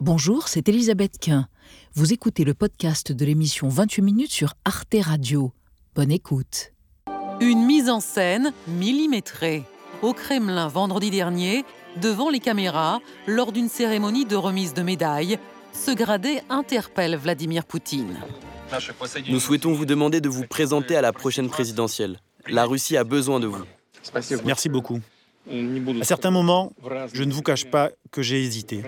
Bonjour, c'est Elisabeth Quint. Vous écoutez le podcast de l'émission 28 minutes sur Arte Radio. Bonne écoute. Une mise en scène millimétrée. Au Kremlin vendredi dernier, devant les caméras, lors d'une cérémonie de remise de médailles, ce gradé interpelle Vladimir Poutine. Nous souhaitons vous demander de vous présenter à la prochaine présidentielle. La Russie a besoin de vous. Merci beaucoup. À certains moments, je ne vous cache pas que j'ai hésité.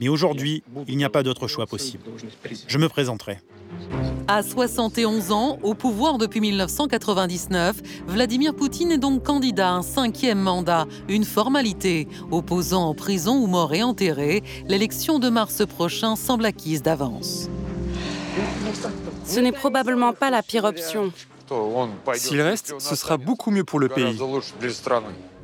Mais aujourd'hui, il n'y a pas d'autre choix possible. Je me présenterai. À 71 ans, au pouvoir depuis 1999, Vladimir Poutine est donc candidat à un cinquième mandat, une formalité. Opposant en prison ou mort et enterré, l'élection de mars prochain semble acquise d'avance. Ce n'est probablement pas la pire option. S'il reste, ce sera beaucoup mieux pour le pays.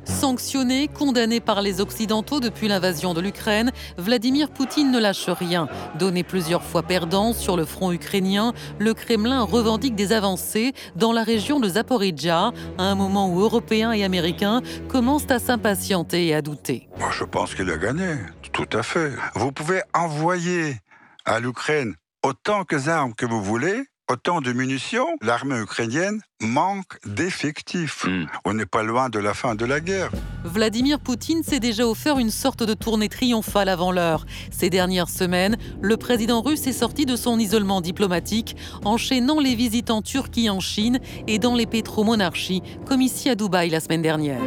Sanctionné, condamné par les Occidentaux depuis l'invasion de l'Ukraine, Vladimir Poutine ne lâche rien. Donné plusieurs fois perdant sur le front ukrainien, le Kremlin revendique des avancées dans la région de Zaporizhia, à un moment où Européens et Américains commencent à s'impatienter et à douter. Moi, je pense qu'il a gagné, tout à fait. Vous pouvez envoyer à l'Ukraine autant d'armes que vous voulez, autant de munitions, l'armée ukrainienne manque d'effectifs. Hmm. On n'est pas loin de la fin de la guerre. Vladimir Poutine s'est déjà offert une sorte de tournée triomphale avant l'heure. Ces dernières semaines, le président russe est sorti de son isolement diplomatique, enchaînant les visites en Turquie en Chine et dans les pétromonarchies, comme ici à Dubaï la semaine dernière.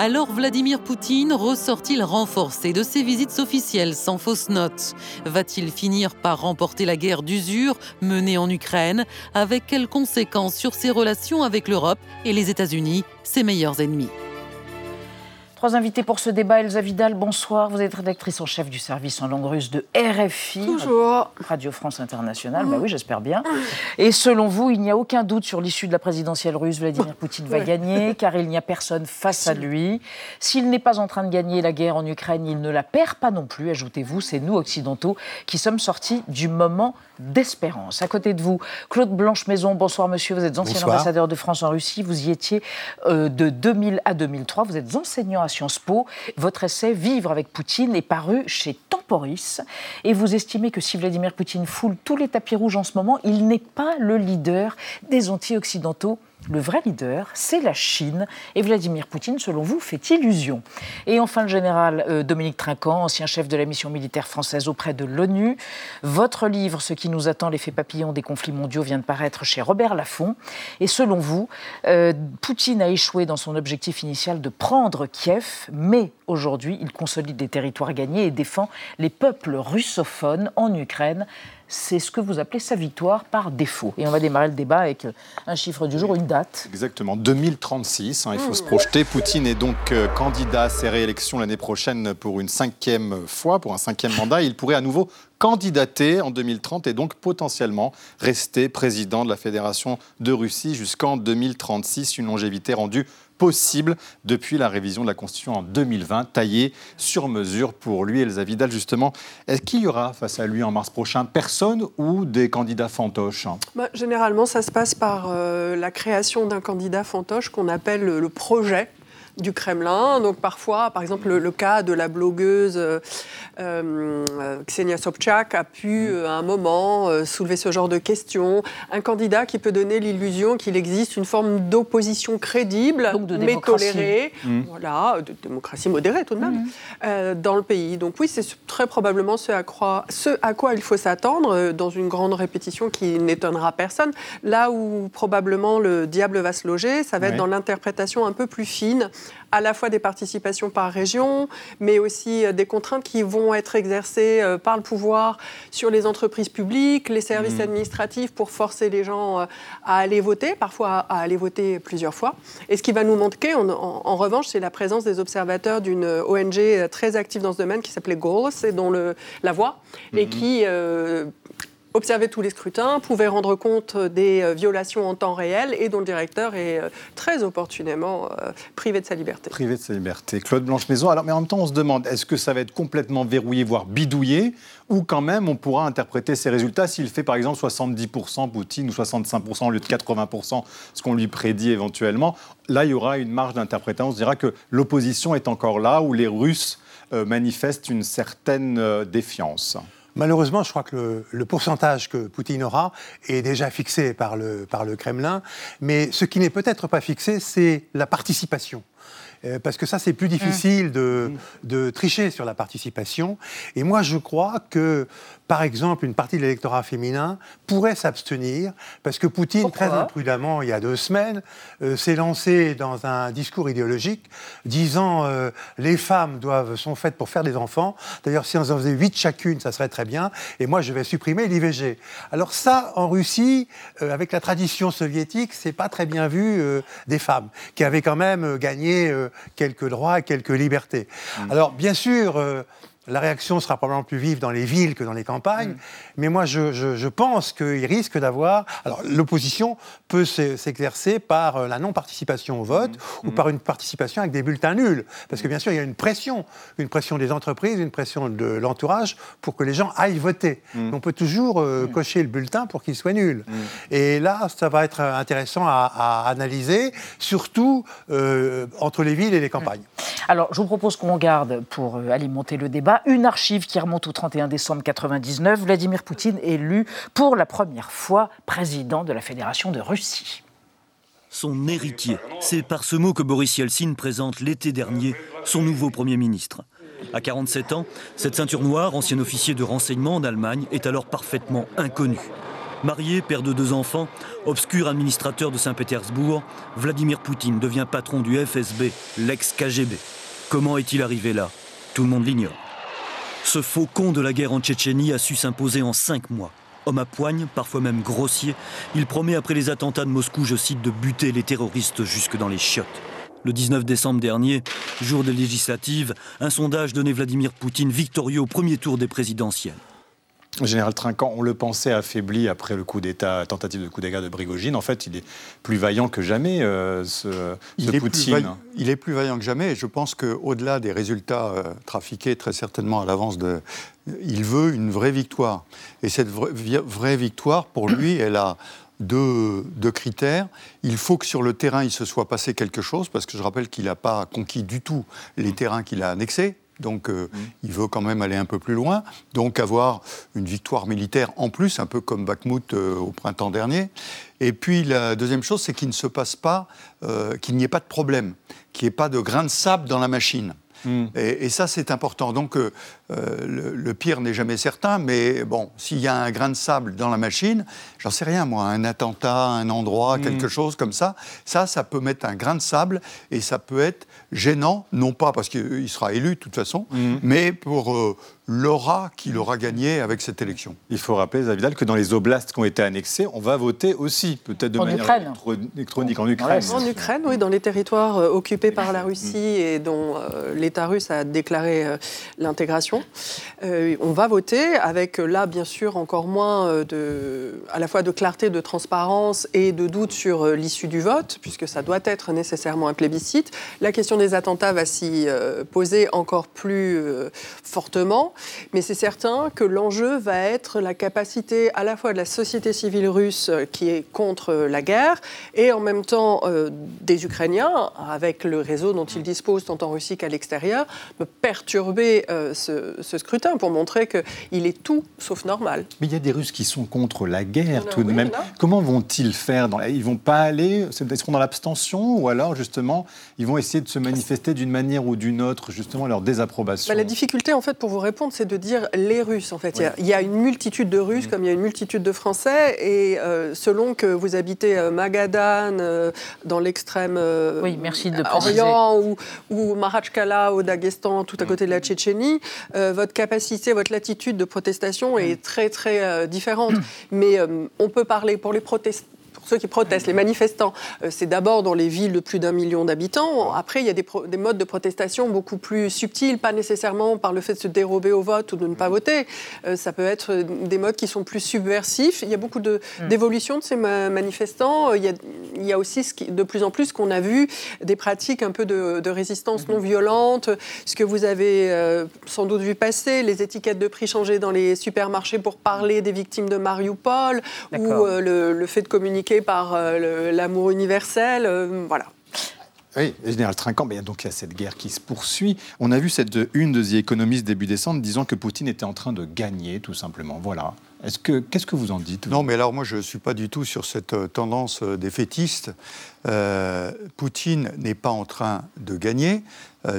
Alors Vladimir Poutine ressort-il renforcé de ses visites officielles sans fausse note Va-t-il finir par remporter la guerre d'usure menée en Ukraine? Avec quelles conséquences sur ses relations avec l'Europe et les États-Unis, ses meilleurs ennemis? Trois invités pour ce débat. Elsa Vidal, bonsoir. Vous êtes rédactrice en chef du service en langue russe de RFI. Toujours. Radio France Internationale. Bah oui, j'espère bien. Et selon vous, il n'y a aucun doute sur l'issue de la présidentielle russe. Vladimir Poutine va gagner, car il n'y a personne face à lui. S'il n'est pas en train de gagner la guerre en Ukraine, il ne la perd pas non plus. Ajoutez-vous, c'est nous, occidentaux, qui sommes sortis du moment d'espérance. À côté de vous, Claude Blanche-Maison, bonsoir monsieur. Vous êtes ancien Bonsoir. ambassadeur de France en Russie. Vous y étiez euh, de 2000 à 2003. Vous êtes enseignant à Po. Votre essai Vivre avec Poutine est paru chez Temporis. Et vous estimez que si Vladimir Poutine foule tous les tapis rouges en ce moment, il n'est pas le leader des anti-occidentaux. Le vrai leader, c'est la Chine. Et Vladimir Poutine, selon vous, fait illusion. Et enfin, le général euh, Dominique Trinquant, ancien chef de la mission militaire française auprès de l'ONU. Votre livre, Ce qui nous attend, l'effet papillon des conflits mondiaux, vient de paraître chez Robert Laffont. Et selon vous, euh, Poutine a échoué dans son objectif initial de prendre Kiev, mais aujourd'hui, il consolide des territoires gagnés et défend les peuples russophones en Ukraine. C'est ce que vous appelez sa victoire par défaut. Et on va démarrer le débat avec euh, un chiffre du jour, une date. Exactement, 2036, hein, il faut se projeter. Poutine est donc euh, candidat à ses réélections l'année prochaine pour une cinquième fois, pour un cinquième mandat. Il pourrait à nouveau candidater en 2030 et donc potentiellement rester président de la Fédération de Russie jusqu'en 2036, une longévité rendue possible depuis la révision de la Constitution en 2020, taillée sur mesure pour lui. Elsa Vidal, justement, est-ce qu'il y aura face à lui en mars prochain personne ou des candidats fantoches? Bah, généralement, ça se passe par euh, la création d'un candidat fantoche qu'on appelle le, le projet du Kremlin. Donc parfois, par exemple, le, le cas de la blogueuse euh, euh, Ksenia Sobchak a pu euh, à un moment euh, soulever ce genre de questions. Un candidat qui peut donner l'illusion qu'il existe une forme d'opposition crédible, Donc de mais démocratie. tolérée, Mm. voilà, de démocratie modérée tout de même, euh, dans le pays. Donc oui, c'est très probablement ce à, croire- ce à quoi il faut s'attendre dans une grande répétition qui n'étonnera personne. Là où probablement le diable va se loger, ça va être Ouais. dans l'interprétation un peu plus fine, à la fois des participations par région, mais aussi euh, des contraintes qui vont être exercées euh, par le pouvoir sur les entreprises publiques, les services Mhm. administratifs pour forcer les gens euh, à aller voter, parfois à aller voter plusieurs fois. Et ce qui va nous manquer, en, en- en revanche, c'est la présence des observateurs d'une ONG très active dans ce domaine qui s'appelait Goals, et dont le, la voix, et Mhm. qui euh, observait tous les scrutins, pouvait rendre compte des euh, violations en temps réel, et dont le directeur est euh, très opportunément euh, privé de sa liberté. Privé de sa liberté. Claude Blanche-Maison, alors, mais en même temps, on se demande, est-ce que ça va être complètement verrouillé, voire bidouillé, ou quand même on pourra interpréter ces résultats s'il fait par exemple 70% Poutine ou 65% au lieu de 80%, ce qu'on lui prédit éventuellement Là, il y aura une marge d'interprétation. On se dira que l'opposition est encore là, où les Russes manifestent une certaine défiance. Malheureusement, je crois que le, pourcentage que Poutine aura est déjà fixé par le, Kremlin. Mais ce qui n'est peut-être pas fixé, c'est la participation. Euh, parce que ça, c'est plus difficile de, de, tricher sur la participation. Et moi, je crois que, par exemple, une partie de l'électorat féminin pourrait s'abstenir, parce que Poutine, très imprudemment, il y a deux semaines, euh, s'est lancé dans un discours idéologique disant euh, les femmes doivent, sont faites pour faire des enfants. D'ailleurs, si on en faisait huit chacune, ça serait très bien. Et moi, je vais supprimer l'IVG. Alors ça, en Russie, avec la tradition soviétique, c'est pas très bien vu des femmes, qui avaient quand même gagné quelques droits quelques libertés. Mm. Alors, bien sûr, euh, la réaction sera probablement plus vive dans les villes que dans les campagnes, mm. mais moi je, pense qu'il risque d'avoir. Alors l'opposition peut s'exercer par euh, la non-participation au vote mm. ou par une participation avec des bulletins nuls. Parce que bien sûr, il y a une pression, une pression des entreprises, une pression de l'entourage pour que les gens aillent voter. Mm. On peut toujours euh, cocher le bulletin pour qu'il soit nul. Et là, ça va être intéressant à, analyser, surtout euh, entre les villes et les campagnes. Alors, je vous propose qu'on garde, pour alimenter le débat, une archive qui remonte au 31 décembre 1999. Vladimir Poutine élu pour la première fois président de la Fédération de Russie. Son héritier, c'est par ce mot que Boris Yeltsin présente l'été dernier son nouveau Premier ministre. À 47 ans, cette ceinture noire, ancien officier de renseignement en Allemagne, est alors parfaitement inconnue. Marié, père de deux enfants, obscur administrateur de Saint-Pétersbourg, Vladimir Poutine devient patron du FSB, l'ex-KGB. Comment est-il arrivé là? Tout le monde l'ignore. Ce faucon de la guerre en Tchétchénie a su s'imposer en cinq mois. Homme à poigne, parfois même grossier, il promet après les attentats de Moscou, je cite, de buter les terroristes jusque dans les chiottes. Le 19 décembre dernier, jour des législatives, un sondage donnait Vladimir Poutine victorieux au premier tour des présidentielles. Général Trinquant, on le pensait affaibli après le coup d'État, tentative de coup d'État de Brigogine. En fait, il est plus vaillant que jamais, euh, ce, il est Poutine. Plus il est plus vaillant que jamais. Et je pense qu'au-delà des résultats euh, trafiqués très certainement à l'avance, de, il veut une vraie victoire. Et cette vraie, victoire, pour lui, elle a deux, deux, critères. Il faut que sur le terrain, il se soit passé quelque chose, parce que je rappelle qu'il n'a pas conquis du tout les terrains qu'il a annexés. Donc euh, mm. il veut quand même aller un peu plus loin, donc avoir une victoire militaire en plus, un peu comme Bakhmut euh, au printemps dernier. Et puis la deuxième chose, c'est qu'il ne se passe pas, euh, qu'il n'y ait pas de problème, qu'il n'y ait pas de grain de sable dans la machine. Mm. Et, ça, c'est important. Donc, le, pire n'est jamais certain, mais bon, s'il y a un grain de sable dans la machine, j'en sais rien, moi, un attentat, un endroit, mm. quelque chose comme ça, ça, ça peut mettre un grain de sable et ça peut être gênant, non pas parce qu'il sera élu de toute façon, mhm. mais pour euh, l'aura qu'il aura gagné avec cette élection. Il faut rappeler, Zavidal, que dans les oblasts qui ont été annexés, on va voter aussi, peut-être de manière électronique en Ukraine. En Ukraine, oui, dans les territoires euh, occupés par la Russie et dont euh, l'État russe a déclaré euh, on va voter avec là, bien sûr, encore moins de, à la fois de clarté, de transparence et de doute sur l'issue du vote, puisque ça doit être nécessairement un plébiscite. La question des attentats va s'y poser encore plus fortement. Mais c'est certain que l'enjeu va être la capacité à la fois de la société civile russe euh, qui est contre la guerre et en même temps euh, des Ukrainiens, avec le réseau dont ils disposent tant en Russie qu'à l'extérieur, de perturber euh, ce, scrutin pour montrer qu'il est tout sauf normal. Mais il y a des Russes qui sont contre la guerre tout de même. Comment vont-ils faire dans... Ils vont pas aller, ils seront dans l'abstention ou alors justement ils vont essayer de se manifester d'une manière ou d'une autre justement leur désapprobation? Bah, la difficulté en fait pour vous répondre c'est de dire les Russes. En fait, il, y a, une multitude de Russes, mm. comme il y a une multitude de Français, et euh, selon que vous habitez euh, Magadan, euh, dans l'extrême oui, merci de Orient, ou, ou Marachkala, au Daghestan, tout à mm. côté de la Tchétchénie, votre capacité, votre latitude de protestation est mm. très très différente. Mais on peut parler pour les protestants ceux qui protestent, les manifestants, euh, c'est d'abord dans les villes de plus d'un million d'habitants. Après, il y a des, modes de protestation beaucoup plus subtils, pas nécessairement par le fait de se dérober au vote ou de ne pas voter. Euh, ça peut être des modes qui sont plus subversifs. Il y a beaucoup mm. d'évolutions de, ces manifestants. Il y, a, aussi de plus en plus qu'on a vu des pratiques un peu de, résistance mm-hmm. non violente, ce que vous avez euh, sans doute vu passer, les étiquettes de prix changées dans les supermarchés pour parler des victimes de Mariupol, ou le fait de communiquer par euh, l'amour universel. Euh, voilà. Oui, général Trinquant, ben, donc il y a cette guerre qui se poursuit. On a vu cette une de The Economist début décembre disant que Poutine était en train de gagner, tout simplement. Voilà. Est-ce que, qu'est-ce que vous en dites Non, mais alors moi, je ne suis pas du tout sur cette euh, tendance euh, défaitiste. Euh, Poutine n'est pas en train de gagner.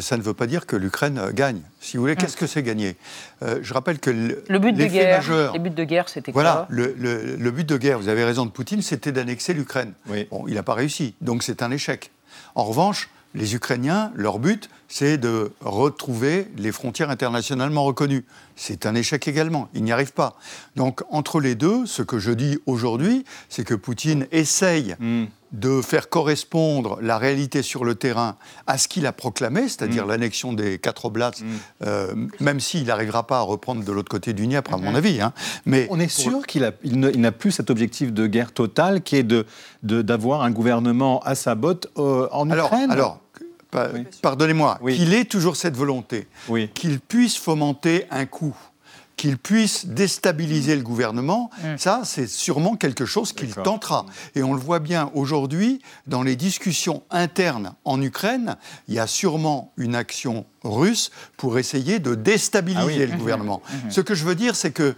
ça ne veut pas dire que l'Ukraine gagne. Si vous voulez, qu'est-ce que c'est gagner? Je rappelle que le but de guerre, les buts de guerre, c'était voilà, quoi? le, le, but de guerre, vous avez raison de Poutine, c'était d'annexer l'Ukraine. Bon, il n'a pas réussi, donc c'est un échec. En revanche, les Ukrainiens, leur but, c'est de retrouver les frontières internationalement reconnues. C'est un échec également, ils n'y arrivent pas. Donc entre les deux, ce que je dis aujourd'hui, c'est que Poutine essaye hmm. De faire correspondre la réalité sur le terrain à ce qu'il a proclamé, c'est-à-dire hmm. l'annexion des quatre oblats, hmm. euh, même s'il n'arrivera pas à reprendre de l'autre côté du Dniepr, à mon avis. Hein. Mais On est sûr qu'il n'a plus cet objectif de guerre totale qui est d'avoir de, d'avoir un gouvernement à sa botte euh, en Ukraine alors, pardonnez-moi, qu'il ait toujours cette volonté, qu'il puisse fomenter un coup, qu'il puisse déstabiliser le gouvernement, mm. ça, c'est sûrement quelque chose qu'il tentera. Et on le voit bien aujourd'hui, dans les discussions internes en Ukraine, il y a sûrement une action russe pour essayer de déstabiliser ah le gouvernement. Mm-hmm. Mm-hmm. Ce que je veux dire, c'est que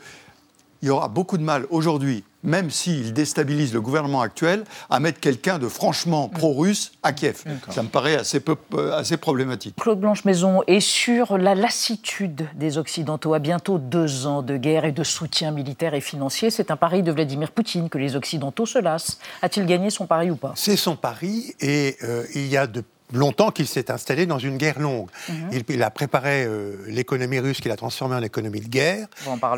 il y aura beaucoup de mal aujourd'hui, même s'il déstabilise le gouvernement actuel, à mettre quelqu'un de franchement mm. pro-russe à Kiev. Ça me paraît assez, euh, assez problématique. Claude Blanche-Maison est sur la lassitude des Occidentaux à bientôt deux ans de guerre et de soutien militaire et financier. C'est un pari de Vladimir Poutine que les Occidentaux se lassent. A-t-il gagné son pari ou pas? C'est son pari et euh, il y a de longtemps qu'il s'est installé dans une guerre longue. Mhm. il, a préparé euh, l'économie russe qu'il a transformée en économie de guerre.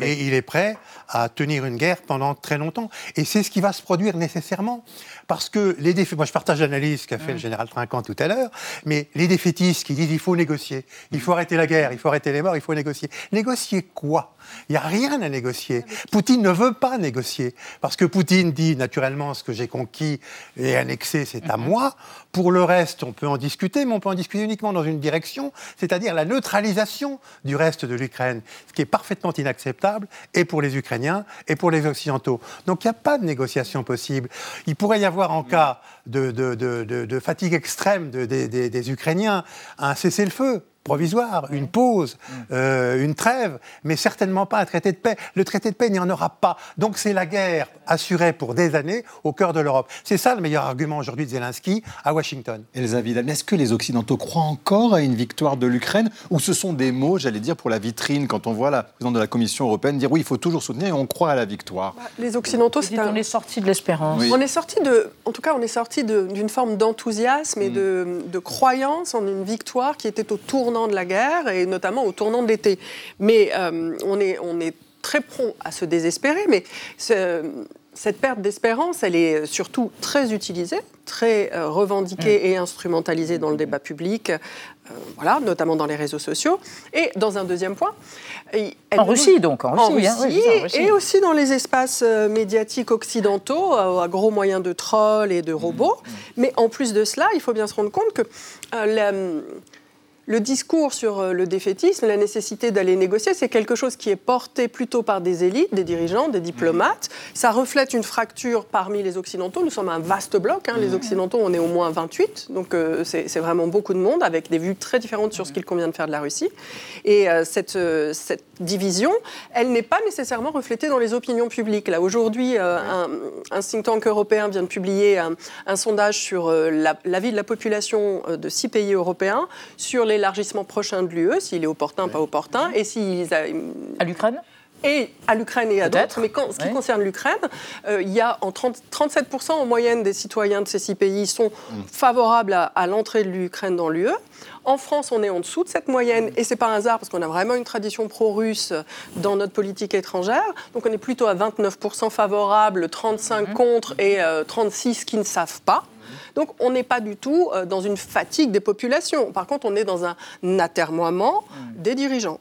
Et il est prêt à tenir une guerre pendant très longtemps. Et c'est ce qui va se produire nécessairement. Parce que les défaitistes, moi je partage l'analyse qu'a fait le général Trinquant tout à l'heure, mais les défaitistes qui disent il faut négocier, il faut arrêter la guerre, il faut arrêter les morts, il faut négocier. Négocier quoi? Il n'y a rien à négocier. Poutine ne veut pas négocier. Parce que Poutine dit naturellement ce que j'ai conquis et annexé, c'est à moi. Pour le reste, on peut en discuter, mais on peut en discuter uniquement dans une direction, c'est-à-dire la neutralisation du reste de l'Ukraine, ce qui est parfaitement inacceptable, et pour les Ukrainiens, et pour les Occidentaux. Donc il n'y a pas de négociation possible. Il pourrait y avoir avoir en cas de, fatigue extrême des Ukrainiens un cessez-le-feu provisoire, une pause, euh, une trêve, mais certainement pas un traité de paix. Le traité de paix, il n'y en aura pas. Donc c'est la guerre assurée pour des années au cœur de l'Europe. C'est ça le meilleur argument aujourd'hui de Zelensky à Washington. Elsa Vidal, est-ce que les Occidentaux croient encore à une victoire de l'Ukraine? Ou ce sont des mots, j'allais dire, pour la vitrine quand on voit la présidente de la Commission européenne dire oui, il faut toujours soutenir et on croit à la victoire? Bah, Les Occidentaux, c'est un... On est sorti de l'espérance. On est sorti de, en tout cas, on est sorti d'une forme d'enthousiasme et mm. de, de croyance en une victoire qui était au tournant de la guerre et notamment au tournant de l'été. Mais euh, on, est, on est très prompt à se désespérer, mais cette perte d'espérance, elle est surtout très utilisée, très euh, revendiquée mm. et instrumentalisée dans le débat public, euh, voilà, notamment dans les réseaux sociaux. Et dans un deuxième point, en, Russie donc, en Russie, hein, et aussi dans les espaces médiatiques occidentaux, à gros moyens de trolls et de robots. Mm. Mais en plus de cela, il faut bien se rendre compte que la le discours sur euh, le défaitisme, la nécessité d'aller négocier, c'est quelque chose qui est porté plutôt par des élites, des dirigeants, des diplomates. Ça reflète une fracture parmi les Occidentaux. Nous sommes un vaste bloc. Hein. Les Occidentaux, on est au moins 28. Donc euh, c'est vraiment beaucoup de monde avec des vues très différentes sur ce qu'il convient de faire de la Russie. Et euh, cette, cette, division, elle n'est pas nécessairement reflétée dans les opinions publiques. Là, aujourd'hui, un, un, think tank européen vient de publier un, sondage sur l'avis de la population de six pays européens sur les l'élargissement prochain de l'UE, s'il est opportun, pas opportun, et s'ils... À l'Ukraine et à l'Ukraine et à d'autres. Mais quand, ce qui concerne l'Ukraine, euh, il y a en 30, 37% en moyenne des citoyens de ces six pays sont mm. favorables à, l'entrée de l'Ukraine dans l'UE. En France, on est en dessous de cette moyenne, et c'est pas un hasard parce qu'on a vraiment une tradition pro-russe dans notre politique étrangère. Donc on est plutôt à 29% favorables, 35 mm-hmm. contre et 36 euh, qui ne savent pas. Donc on n'est pas du tout euh, dans une fatigue des populations. Par contre, on est dans un atermoiement hmm. des dirigeants.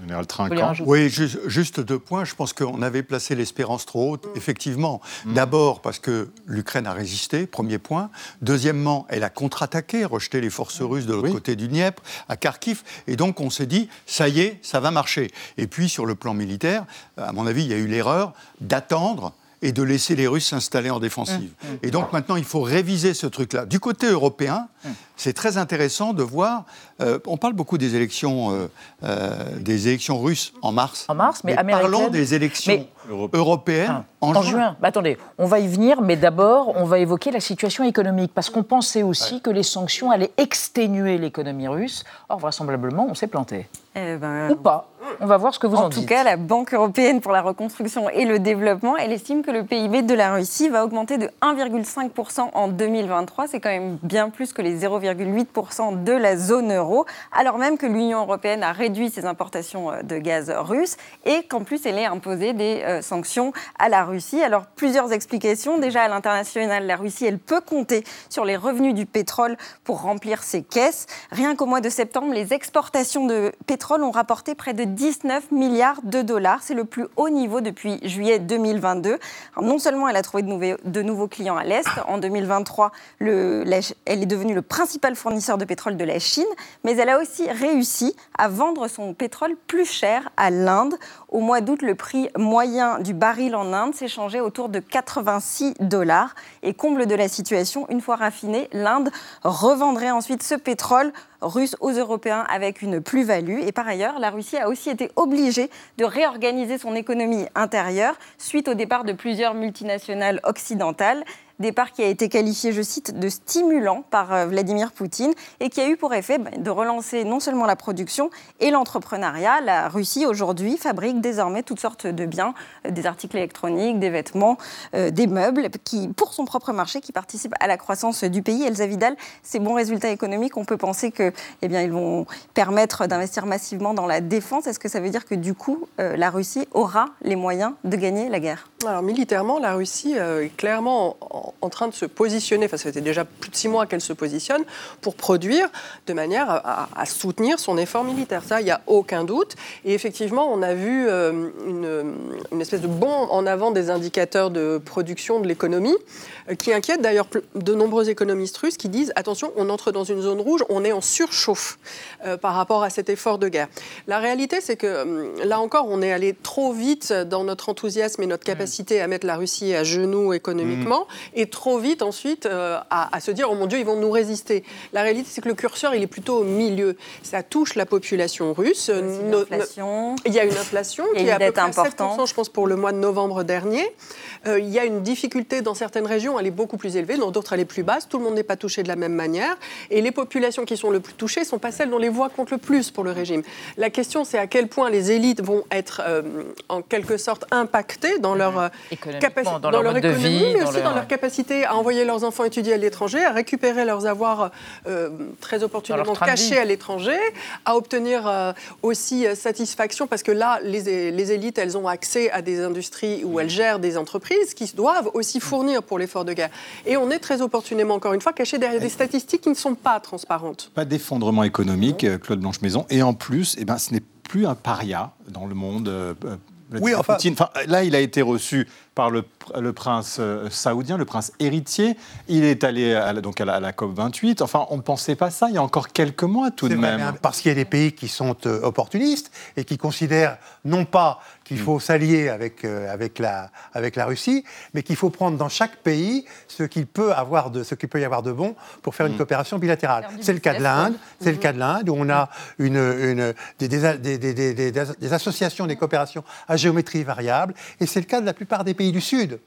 Général Trinquant. Oui, juste, deux points. Je pense qu'on avait placé l'espérance trop haute, effectivement. Hmm. D'abord parce que l'Ukraine a résisté, premier point. Deuxièmement, elle a contre-attaqué, rejeté les forces russes de l'autre côté du Dniepr, à Kharkiv. Et donc on s'est dit, ça y est, ça va marcher. Et puis sur le plan militaire, à mon avis, il y a eu l'erreur d'attendre et de laisser les Russes s'installer en défensive. Et donc maintenant, il faut réviser ce truc-là. Du côté européen, c'est très intéressant de voir. euh, on parle beaucoup des élections, euh, euh, des élections russes en mars. En mars, mais, parlons américaine. des élections Mais- européennes en, En juin. juin. Bah, attendez, on va y venir, mais d'abord, on va évoquer la situation économique, parce qu'on pensait aussi que les sanctions allaient exténuer l'économie russe. Or, vraisemblablement, on s'est planté. Eh ben, Ou pas. On va voir ce que vous en, en tout dites. cas, la Banque européenne pour la reconstruction et le développement, elle estime que le PIB de la Russie va augmenter de 1,5% en 2023. C'est quand même bien plus que les 0,8% de la zone euro, alors même que l'Union européenne a réduit ses importations euh, de gaz russe et qu'en plus elle ait imposé des euh, sanctions à la Russie. Alors plusieurs explications. Déjà à l'international, la Russie, elle peut compter sur les revenus du pétrole pour remplir ses caisses. Rien qu'au mois de septembre, les exportations de pétrole ont rapporté près de 19 milliards de dollars. C'est le plus haut niveau depuis juillet 2022. Alors, non seulement elle a trouvé de, nouveaux- clients à l'Est, en 2023, le- la- elle est devenue le principal fournisseur de pétrole de la Chine, mais elle a aussi réussi à vendre son pétrole plus cher à l'Inde. Au mois d'août, le prix moyen du baril en Inde s'échangeait autour de 86 dollars. Et comble de la situation, une fois raffiné, l'Inde revendrait ensuite ce pétrole russe aux Européens avec une plus-value. Et par ailleurs, la Russie a aussi été obligée de réorganiser son économie intérieure suite au départ de plusieurs multinationales occidentales. Départ qui a été qualifié, je cite, de stimulant par euh, Vladimir Poutine et qui a eu pour effet ben, de relancer non seulement la production et l'entrepreneuriat. La Russie, aujourd'hui, fabrique désormais toutes sortes de biens, euh, des articles électroniques, des vêtements, euh, des meubles, qui, pour son propre marché, qui participent à la croissance du pays. Elsa Vidal, ces bons résultats économiques, on peut penser que, eh bien, ils vont permettre d'investir massivement dans la défense. Est-ce que ça veut dire que, du coup, la Russie aura les moyens de gagner la guerre? Alors militairement, la Russie euh, est clairement en, train de se positionner, enfin ça fait déjà plus de six mois qu'elle se positionne, pour produire de manière à, soutenir son effort militaire. Ça, il n'y a aucun doute. Et effectivement, on a vu euh, une, espèce de bond en avant des indicateurs de production de l'économie, euh, qui inquiète d'ailleurs de nombreux économistes russes qui disent, attention, on entre dans une zone rouge, on est en surchauffe par rapport à cet effort de guerre. La réalité, c'est que hum, là encore, on est allé trop vite dans notre enthousiasme et notre capacité à mettre la Russie à genoux économiquement, et trop vite ensuite euh, à, à se dire, oh mon Dieu, ils vont nous résister. La réalité, c'est que le curseur, il est plutôt au milieu. Ça touche la population russe. Il y a une inflation Il y a qui est à une peu près importante. 7%, je pense, pour le mois de novembre dernier. Euh, il y a une difficulté dans certaines régions, elle est beaucoup plus élevée, dans d'autres, elle est plus basse. Tout le monde n'est pas touché de la même manière. Et les populations qui sont le plus touchées ne sont pas celles dont les voix comptent le plus pour le régime. La question, c'est à quel point les élites vont être, euh, en quelque sorte, impactées dans leur capacité, dans leur économie, vie, mais dans aussi leur- dans leur capacité à envoyer leurs enfants étudier à l'étranger, à récupérer leurs avoirs euh, très opportunément cachés à l'étranger, à obtenir euh, aussi euh, satisfaction, parce que là, les, les élites, elles ont accès à des industries où elles gèrent des entreprises qui doivent aussi fournir pour l'effort de guerre. Et on est très opportunément, encore une fois, caché derrière des statistiques qui ne sont pas transparentes. Pas d'effondrement économique, Claude Blanche-Maison. Et en plus, eh ben, ce n'est plus un paria dans le monde. Oui, enfin- Poutine. Enfin, là, il a été reçu par le, pr- le prince euh, saoudien, le prince héritier. Il est allé à la, donc à la, à la COP 28. Enfin, on ne pensait pas ça il y a encore quelques mois tout de vrai, même. hein, parce qu'il y a des pays qui sont euh, opportunistes et qui considèrent non pas qu'il Mm. faut s'allier avec, euh, avec, la, avec la Russie, mais qu'il faut prendre dans chaque pays ce qu'il peut, avoir de, ce qu'il peut y avoir de bon pour faire une Mm. coopération bilatérale. C'est le cas de l'Inde, c'est le cas de l'Inde où on a une, une- des, des- des- des- des- des- des associations des coopérations à géométrie variable, et c'est le cas de la plupart des pays du Sud.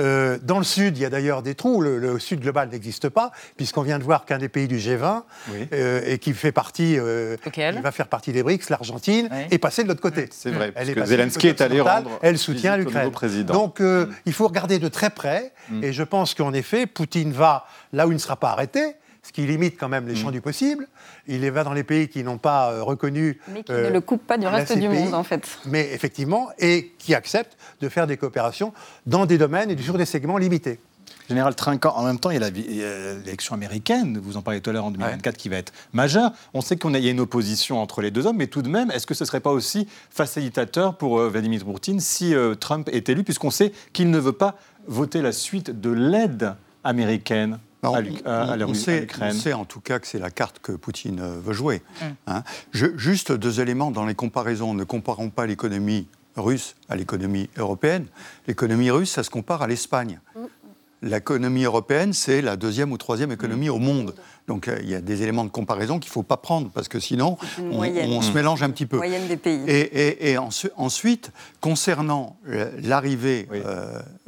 Euh, dans le Sud, il y a d'ailleurs des trous. Le, le Sud global n'existe pas, puisqu'on vient de voir qu'un des pays du G20, Oui. euh, et qui fait partie, euh, qui va faire partie des BRICS, l'Argentine, Oui. est passée de l'autre côté. C'est vrai, Elle parce est que Zelensky est allé rendre Elle soutient l'Ukraine. Donc, euh, il faut regarder de très près, et je pense qu'en effet, Poutine va là où il ne sera pas arrêté. Ce qui limite quand même les champs du possible. Il va dans les pays qui n'ont pas euh, reconnu. Mais qui euh, ne le coupe pas du reste du monde, en fait. Mais effectivement, et qui acceptent de faire des coopérations dans des domaines et sur des segments limités. Général Trinquant, en même temps, il y a l'élection américaine, vous en parlez tout à l'heure en 2024, qui va être majeure. On sait qu'il y a une opposition entre les deux hommes, mais tout de même, est-ce que ce ne serait pas aussi facilitateur pour euh, Vladimir Poutine si euh, Trump est élu, puisqu'on sait qu'il ne veut pas voter la suite de l'aide américaine? On, à l'Uk- à- à la on Ru- à sait, on sait en tout cas que c'est la carte que Poutine euh, veut jouer. Mm. hein. Je- juste deux éléments dans les comparaisons. Ne comparons pas l'économie russe à l'économie européenne. L'économie russe, ça se compare à l'Espagne. Mm. L'économie européenne, c'est la deuxième ou troisième économie au monde. Donc euh, il y a des éléments de comparaison qu'il ne faut pas prendre, parce que sinon, on, se mélange un petit peu. Moyenne des pays. Et, ensuite, concernant euh,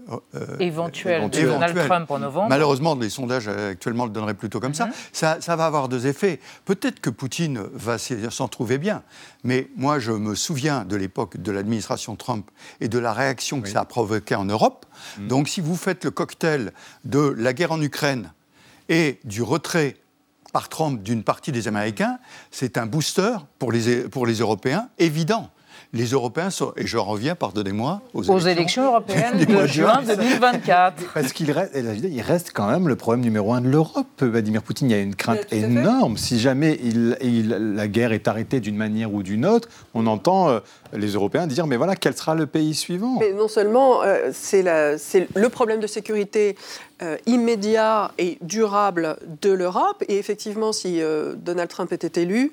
euh, éventuelle de Donald Trump en novembre. Malheureusement, les sondages actuellement le donneraient plutôt comme ça. Mhm. ça. ça. va avoir deux effets. Peut-être que Poutine va s'en trouver bien, mais moi je me souviens de l'époque de l'administration Trump et de la réaction que ça a provoqué en Europe. Mhm. Donc si vous faites le cocktail de la guerre en Ukraine et du retrait par Trump d'une partie des Américains, c'est un booster pour les, pour les Européens évident les Européens sont, et je reviens, pardonnez-moi, aux, élections, européennes de juin 2024. Parce qu'il reste, il reste quand même le problème numéro un de l'Europe. Vladimir Poutine, il y a une crainte énorme. Si jamais il, la guerre est arrêtée d'une manière ou d'une autre, on entend euh, les Européens dire mais voilà, quel sera le pays suivant? Mais non seulement euh, c'est le problème de sécurité euh, immédiat et durable de l'Europe. Et effectivement, si euh, Donald Trump était élu,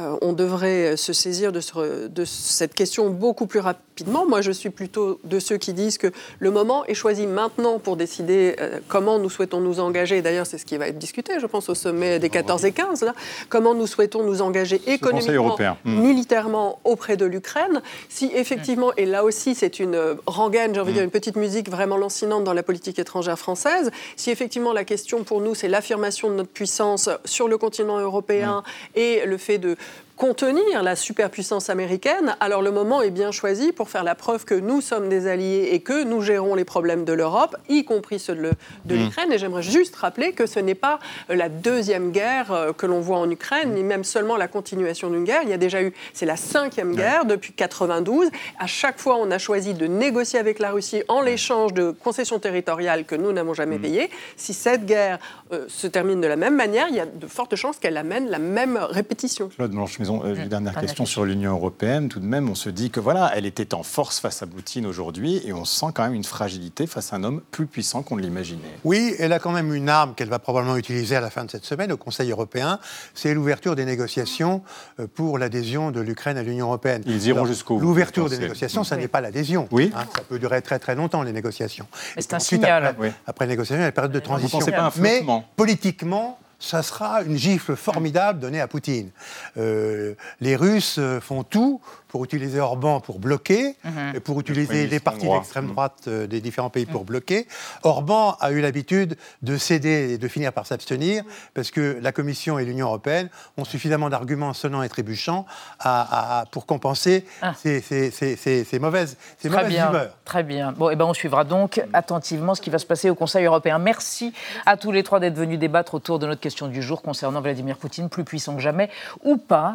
euh, on devrait se saisir de, de, cette question beaucoup plus rapidement. Moi, je suis plutôt de ceux qui disent que le moment est choisi maintenant pour décider comment nous souhaitons nous engager. D'ailleurs, c'est ce qui va être discuté, je pense, au sommet des 14 et 15. Là. Comment nous souhaitons nous engager économiquement, hmm. militairement auprès de l'Ukraine. Si effectivement, et là aussi, c'est une rengaine, j'ai envie de dire, hmm. une petite musique vraiment lancinante dans la politique étrangère française, si effectivement la question pour nous, c'est l'affirmation de notre puissance sur le continent européen et le fait de contenir la superpuissance américaine, alors le moment est bien choisi pour faire la preuve que nous sommes des alliés et que nous gérons les problèmes de l'Europe, y compris ceux de mmh. l'Ukraine. Et j'aimerais juste rappeler que ce n'est pas euh, la deuxième guerre euh, que l'on voit en Ukraine, ni même seulement la continuation d'une guerre. Il y a déjà eu, c'est la cinquième guerre depuis 92. À chaque fois, on a choisi de négocier avec la Russie en l'échange de concessions territoriales que nous n'avons jamais mmh. payées. Si cette guerre euh, se termine de la même manière, il y a de fortes chances qu'elle amène la même répétition. Euh, une dernière question sur l'Union européenne. Tout de même, on se dit que voilà, elle était en force face à Poutine aujourd'hui et on sent quand même une fragilité face à un homme plus puissant qu'on ne l'imaginait. Oui, elle a quand même une arme qu'elle va probablement utiliser à la fin de cette semaine au Conseil européen. C'est l'ouverture des négociations euh, pour l'adhésion de l'Ukraine à l'Union européenne. Ils iront jusqu'au bout. L'ouverture des négociations, ça n'est pas l'adhésion. Oui. Hein, ça peut durer très très longtemps les négociations. C'est un signal. Après, après négociation, il y a période de transition. Vous pensez pas un Mais politiquement, ça sera une gifle formidable donnée à Poutine. Euh, les Russes euh, font tout pour utiliser Orban pour bloquer, mhm. et pour utiliser les partis d'extrême droite euh, des différents pays pour mhm. bloquer. Orban a eu l'habitude de céder et de finir par s'abstenir, parce que la Commission et l'Union européenne ont suffisamment d'arguments sonnants et trébuchants à, pour compenser ah. ces, mauvaises, ces très bien, humeurs. Très bien. Bon, et eh ben on suivra donc attentivement ce qui va se passer au Conseil européen. Merci à tous les trois d'être venus débattre autour de notre question du jour concernant Vladimir Poutine, plus puissant que jamais ou pas.